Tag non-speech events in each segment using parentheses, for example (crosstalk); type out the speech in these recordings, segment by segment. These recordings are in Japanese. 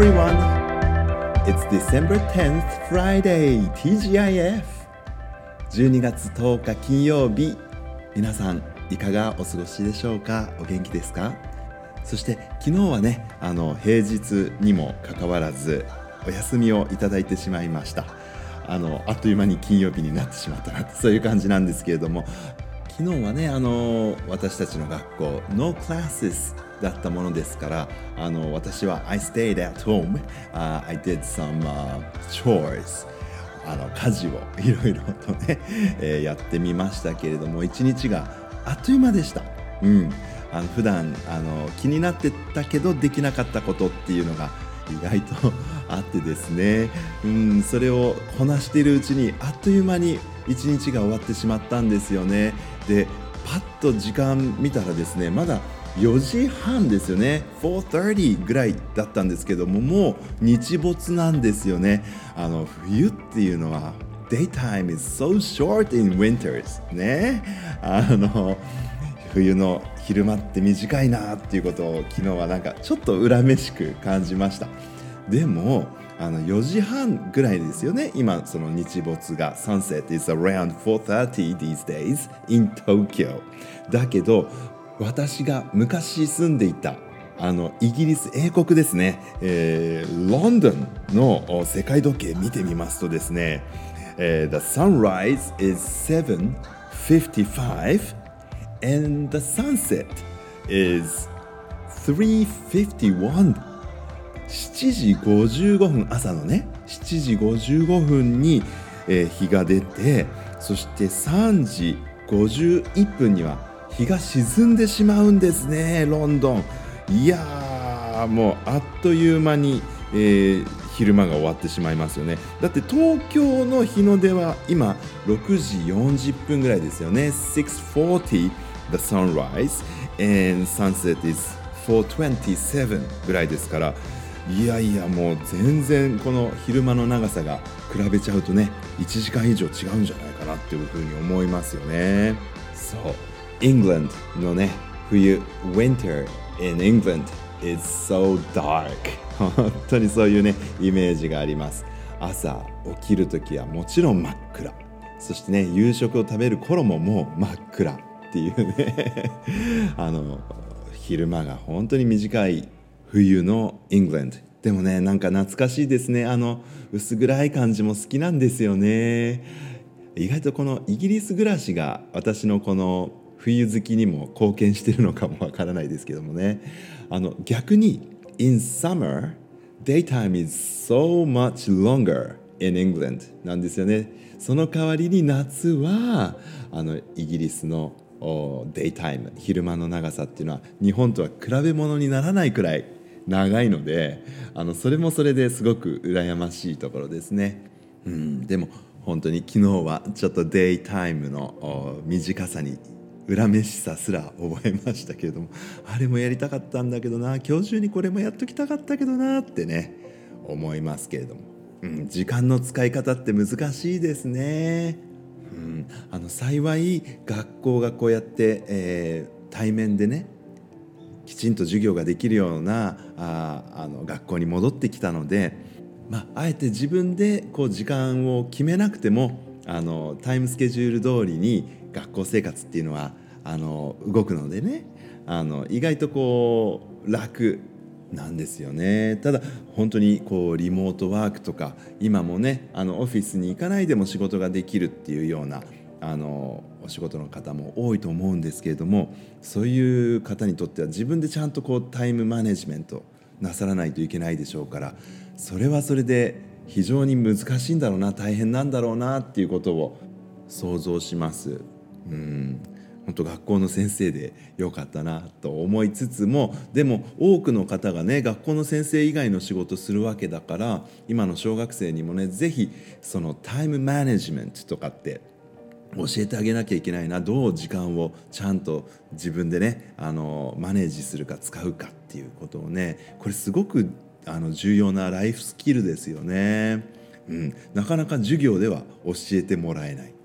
everyone. It's December 10th, Friday, TGIF. 12月10日金曜日。皆さん、いかがお過ごしでしょうか？お元気ですか？そして昨日はね、あの平日にもかかわらずお休みをいただいてしまいました。あのあっという間に金曜日になってしまったなそういう感じなんですけれども昨日はねあの私たちの学校 No classes だったものですからあの私は I stayed at home、uh, I did some、uh, chores. あの家事を (laughs) いろいろとね、えー、やってみましたけれども一日があっという間でした。うん。あの普段あの気になってたけどできなかったことっていうのが意外とあってですね。うん。それをこなしているうちにあっという間に一日が終わってしまったんですよね。でパッと時間見たらですねまだ4時半ですよね。4:30ぐらいだったんですけどももう日没なんですよね。あの冬っていうのは Daytime is so short in winters ね。あの冬の昼間って短いなっていうことを昨日はなんかちょっと恨めしく感じました。でもあの4時半ぐらいですよね。今その日没が Sunset is around 4:30 these days in Tokyo だけど私が昔住んでいたあのイギリス英国ですね、えー、ロンドンの世界時計見てみますとですね、えー、The sunrise is 7:55 and the sunset is 3:51 7時55分朝のね7時55分に、えー、日が出てそして3時51分には日が沈んでしまうんですねロンドン。いやーもうあっという間に、えー、昼間が終わってしまいますよね。だって東京の日の出は今6時40分ぐらいですよね。640 the sunrise and sunset is 427ぐらいですから。いやいやもう全然この昼間の長さが比べちゃうとね1時間以上違うんじゃないかなっていうふうに思いますよね。そう。England のね冬 Winter in England is so dark 本当にそういうねイメージがあります。朝起きる時はもちろん真っ暗。そしてね夕食を食べる頃ももう真っ暗っていうね。(laughs) あの昼間が本当に短い冬のイングランドでもねなんか懐かしいですね。あの薄暗い感じも好きなんですよね。意外とこのイギリス暮らしが私のこの冬好きにも貢献してるのかもわからないですけどもねあの逆に In summer daytime is so much longer in England なんですよねその代わりに夏はあのイギリスのデイタイム昼間の長さっていうのは日本とは比べ物にならないくらい長いのであのそれもそれですごく羨ましいところですね。うん、でも本当に昨日はちょっとデイタイムの短さに恨めしさすら覚えましたけれどもあれもやりたかったんだけどな今日中にこれもやっときたかったけどなってね思いますけれども、うん、時間の使い方って難しいですね。うん、あの幸い学校がこうやって、えー、対面でねきちんと授業ができるようなああの学校に戻ってきたので、まあ、あえて自分でこう時間を決めなくてもあのタイムスケジュール通りに学校生活っていうのはあの動くのでねあの意外とこう楽なんですよねただ本当にこうリモートワークとか今もねあのオフィスに行かないでも仕事ができるっていうようなあのお仕事の方も多いと思うんですけれどもそういう方にとっては自分でちゃんとこうタイムマネジメントなさらないといけないでしょうからそれはそれで非常に難しいんだろうな大変なんだろうなっていうことを想像します。うん。本当学校の先生でよかったなと思いつつもでも多くの方がね学校の先生以外の仕事するわけだから今の小学生にもね是非そのタイムマネジメントとかって教えてあげなきゃいけないな。どう時間をちゃんと自分でねあのマネージするか使うかっていうことをねこれすごくあの重要なライフスキルですよね、うん、なかなか授業では教えてもらえない。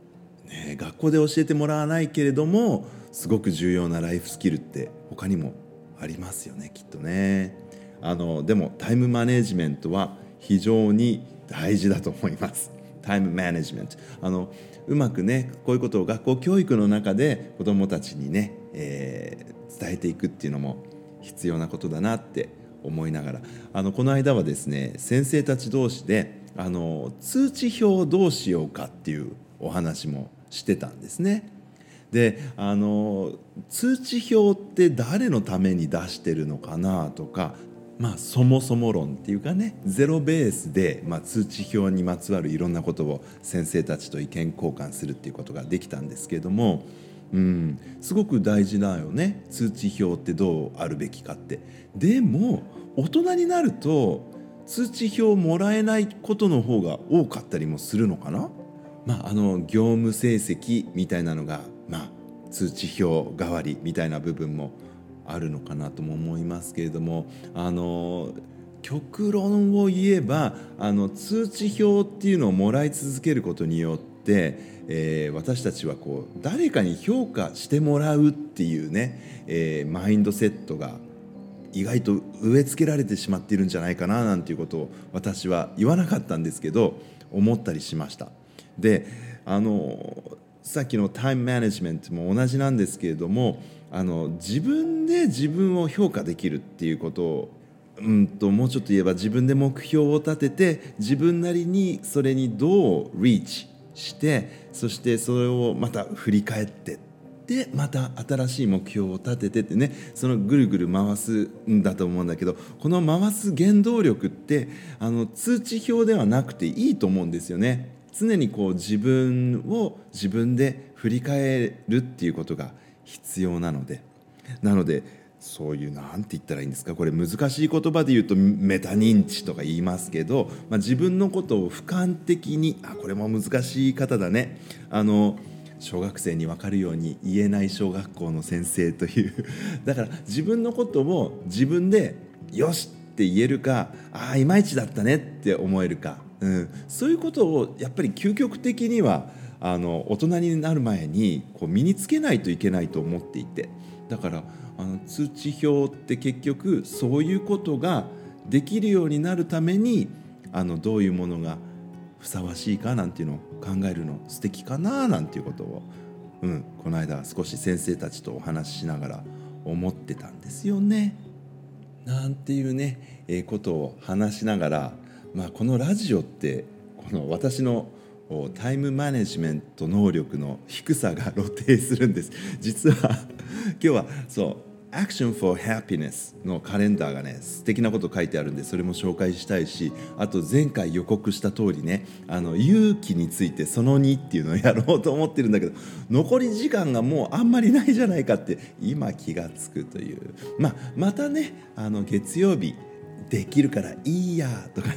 ね、学校で教えてもらわないけれどもすごく重要なライフスキルって他にもありますよねきっとね。あのでもタイムマネジメントは非常に大事だと思います。タイムマネジメントあのうまくねこういうことを学校教育の中で子どもたちにね、えー、伝えていくっていうのも必要なことだなって思いながら。あのこの間はですね先生たち同士であの通知表をどうしようかっていうお話もしてたんですね。であの通知表って誰のために出してるのかなとかまあそもそも論っていうかねゼロベースで、まあ、通知表にまつわるいろんなことを先生たちと意見交換するっていうことができたんですけども、うん、すごく大事だよね通知表ってどうあるべきかって。でも大人になると通知表もらえないことの方が多かったりもするのかなまあ、あの業務成績みたいなのが、まあ、通知表代わりみたいな部分もあるのかなとも思いますけれどもあの極論を言えばあの通知表っていうのをもらい続けることによって、えー、私たちはこう誰かに評価してもらうっていうね、えー、マインドセットが意外と植え付けられてしまっているんじゃないかななんていうことを私は言わなかったんですけど思ったりしました。であのさっきのタイムマネジメントも同じなんですけれどもあの自分で自分を評価できるっていうことをうんともうちょっと言えば自分で目標を立てて自分なりにそれにどうリーチしてそしてそれをまた振り返ってでまた新しい目標を立ててってねそのぐるぐる回すんだと思うんだけどこの回す原動力ってあの通知表ではなくていいと思うんですよね。常にこう自分を自分で振り返るっていうことが必要なので。なのでそういうなんて言ったらいいんですか？これ難しい言葉で言うとメタ認知とか言いますけど、まあ、自分のことを俯瞰的にあこれも難しい方だね。あの小学生に分かるように言えない小学校の先生という。(laughs) だから自分のことを自分でよしって言えるかああいまいちだったねって思えるか。うん、そういうことをやっぱり究極的にはあの大人になる前にこう身につけないといけないと思っていてだからあの通知表って結局そういうことができるようになるためにあのどういうものがふさわしいかなんていうのを考えるの素敵かななんていうことを、うん、この間少し先生たちとお話ししながら思ってたんですよね。なんていうね、えー、ことを話しながらまあ、このラジオってこの私のタイムマネジメント能力の低さが露呈するんです。実は今日はそう Action for Happiness のカレンダーがね素敵なこと書いてあるんでそれも紹介したいしあと前回予告した通りねあの勇気についてその2っていうのをやろうと思ってるんだけど残り時間がもうあんまりないじゃないかって今気がつくという。まあまたねあの月曜日できるからいいやとかね。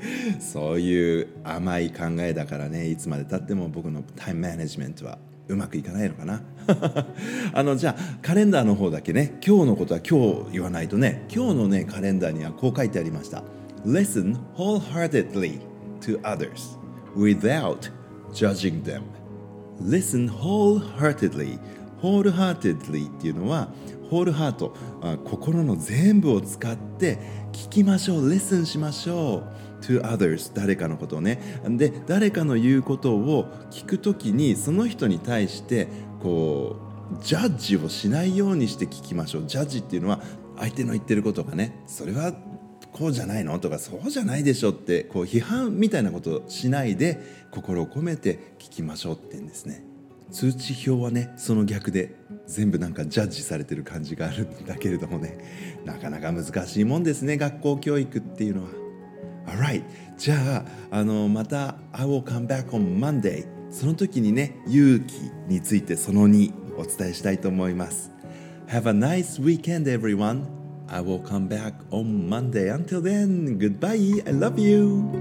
(laughs) そういう甘い考えだからね。いつまでたっても僕のタイムマネジメントはうまくいかないのかな。(laughs) あのじゃあカレンダーの方だけね。今日のことは今日言わないとね。今日のねカレンダーにはこう書いてありました。Listen wholeheartedly to others without judging them. Listen wholeheartedly wholeheartedly っていうのはホールハートあ心の全部を使って聞きましょうレッスンしましょう to others 誰かのことをね。で誰かの言うことを聞くときにその人に対してこうジャッジをしないようにして聞きましょう。ジャッジっていうのは相手の言ってることがねそれはこうじゃないのとかそうじゃないでしょってこう批判みたいなことをしないで心を込めて聞きましょうって言うんですね。通知表はねその逆で全部なんかジャッジされてる感じがあるんだけれどもねなかなか難しいもんですね学校教育っていうのは。Alright じゃああのまた「I will come back on Monday」その時にね勇気についてその2お伝えしたいと思います。Have a nice weekend everyone. I will come back on Monday. Until then, goodbye. I love you.